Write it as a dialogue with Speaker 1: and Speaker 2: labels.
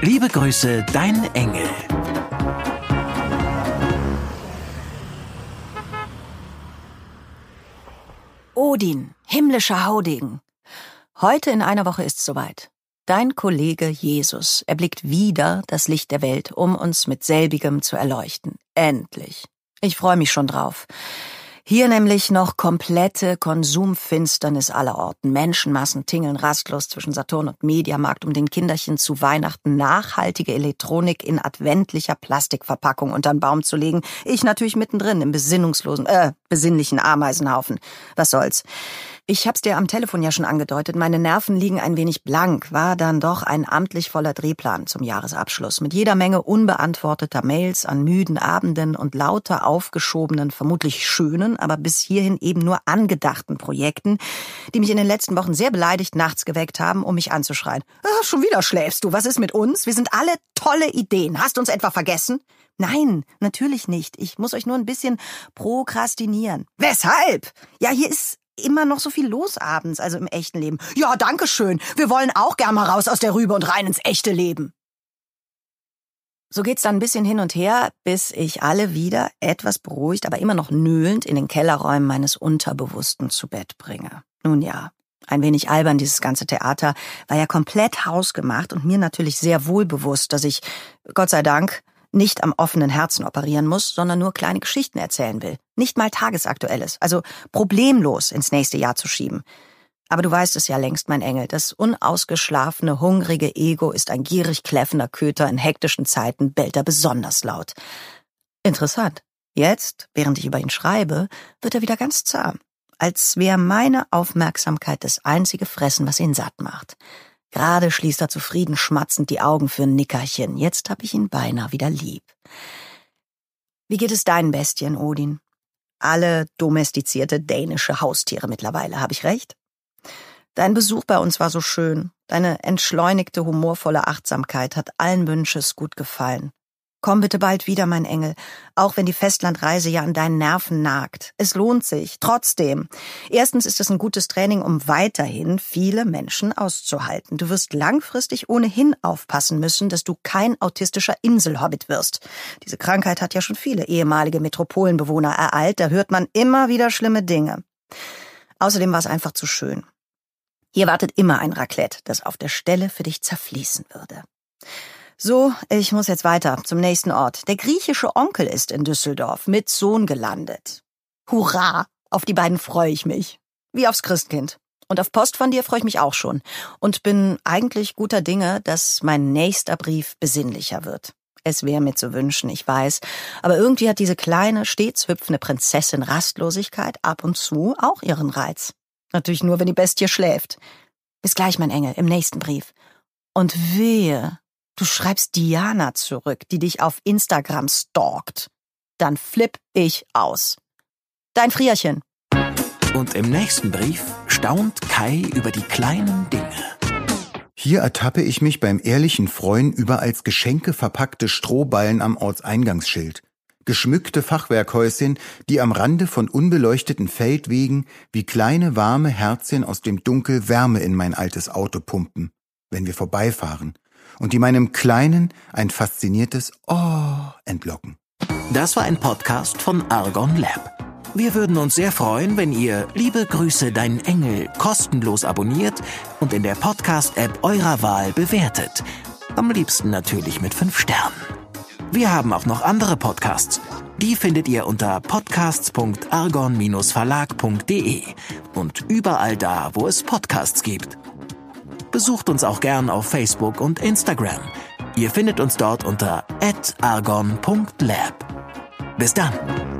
Speaker 1: Liebe Grüße, dein Engel.
Speaker 2: Odin, himmlischer Haudegen. Heute in einer Woche ist's soweit. Dein Kollege Jesus erblickt wieder das Licht der Welt, um uns mit selbigem zu erleuchten. Endlich. Ich freue mich schon drauf. Hier nämlich noch komplette Konsumfinsternis aller Orten. Menschenmassen tingeln rastlos zwischen Saturn und Mediamarkt, um den Kinderchen zu Weihnachten nachhaltige Elektronik in adventlicher Plastikverpackung unter den Baum zu legen. Ich natürlich mittendrin im besinnungslosen, äh, besinnlichen Ameisenhaufen. Was soll's? Ich hab's dir am Telefon ja schon angedeutet, meine Nerven liegen ein wenig blank, war dann doch ein amtlich voller Drehplan zum Jahresabschluss, mit jeder Menge unbeantworteter Mails an müden Abenden und lauter aufgeschobenen, vermutlich schönen, aber bis hierhin eben nur angedachten Projekten, die mich in den letzten Wochen sehr beleidigt nachts geweckt haben, um mich anzuschreien. Ah, schon wieder schläfst du, was ist mit uns? Wir sind alle tolle Ideen. Hast du uns etwa vergessen? Nein, natürlich nicht. Ich muss euch nur ein bisschen prokrastinieren. Weshalb? Ja, hier ist immer noch so viel los abends, also im echten Leben. Ja, danke schön. Wir wollen auch gern mal raus aus der Rübe und rein ins echte Leben. So geht's dann ein bisschen hin und her, bis ich alle wieder etwas beruhigt, aber immer noch nöhlend in den Kellerräumen meines Unterbewussten zu Bett bringe. Nun ja, ein wenig albern dieses ganze Theater, war ja komplett hausgemacht und mir natürlich sehr wohl bewusst, dass ich, Gott sei Dank, nicht am offenen Herzen operieren muss, sondern nur kleine Geschichten erzählen will. Nicht mal tagesaktuelles, also problemlos ins nächste Jahr zu schieben. Aber du weißt es ja längst, mein Engel, das unausgeschlafene, hungrige Ego ist ein gierig kläffender Köter in hektischen Zeiten, bellt er besonders laut. Interessant. Jetzt, während ich über ihn schreibe, wird er wieder ganz zahm. Als wäre meine Aufmerksamkeit das einzige Fressen, was ihn satt macht. Gerade schließt er zufrieden schmatzend die Augen für ein Nickerchen. Jetzt hab ich ihn beinahe wieder lieb. Wie geht es deinen Bestien, Odin? Alle domestizierte dänische Haustiere mittlerweile, habe ich recht? Dein Besuch bei uns war so schön. Deine entschleunigte, humorvolle Achtsamkeit hat allen Wünsches gut gefallen. Komm bitte bald wieder, mein Engel, auch wenn die Festlandreise ja an deinen Nerven nagt. Es lohnt sich, trotzdem. Erstens ist es ein gutes Training, um weiterhin viele Menschen auszuhalten. Du wirst langfristig ohnehin aufpassen müssen, dass du kein autistischer Inselhobbit wirst. Diese Krankheit hat ja schon viele ehemalige Metropolenbewohner ereilt, da hört man immer wieder schlimme Dinge. Außerdem war es einfach zu schön. Hier wartet immer ein Raclette, das auf der Stelle für dich zerfließen würde. So, ich muss jetzt weiter zum nächsten Ort. Der griechische Onkel ist in Düsseldorf mit Sohn gelandet. Hurra! Auf die beiden freue ich mich. Wie aufs Christkind. Und auf Post von dir freue ich mich auch schon. Und bin eigentlich guter Dinge, dass mein nächster Brief besinnlicher wird. Es wäre mir zu wünschen, ich weiß. Aber irgendwie hat diese kleine, stets hüpfende Prinzessin Rastlosigkeit ab und zu auch ihren Reiz. Natürlich nur, wenn die Bestie schläft. Bis gleich, mein Engel, im nächsten Brief. Und wehe, Du schreibst Diana zurück, die dich auf Instagram stalkt. Dann flipp ich aus. Dein Frierchen.
Speaker 1: Und im nächsten Brief staunt Kai über die kleinen Dinge.
Speaker 3: Hier ertappe ich mich beim ehrlichen Freuen über als Geschenke verpackte Strohballen am Ortseingangsschild. Geschmückte Fachwerkhäuschen, die am Rande von unbeleuchteten Feldwegen wie kleine warme Herzchen aus dem Dunkel Wärme in mein altes Auto pumpen, wenn wir vorbeifahren und die meinem Kleinen ein fasziniertes Oh entlocken.
Speaker 1: Das war ein Podcast von Argon Lab. Wir würden uns sehr freuen, wenn ihr Liebe Grüße, dein Engel kostenlos abonniert und in der Podcast-App eurer Wahl bewertet. Am liebsten natürlich mit fünf Sternen. Wir haben auch noch andere Podcasts. Die findet ihr unter podcasts.argon-verlag.de und überall da, wo es Podcasts gibt. Besucht uns auch gern auf Facebook und Instagram. Ihr findet uns dort unter argon.lab. Bis dann!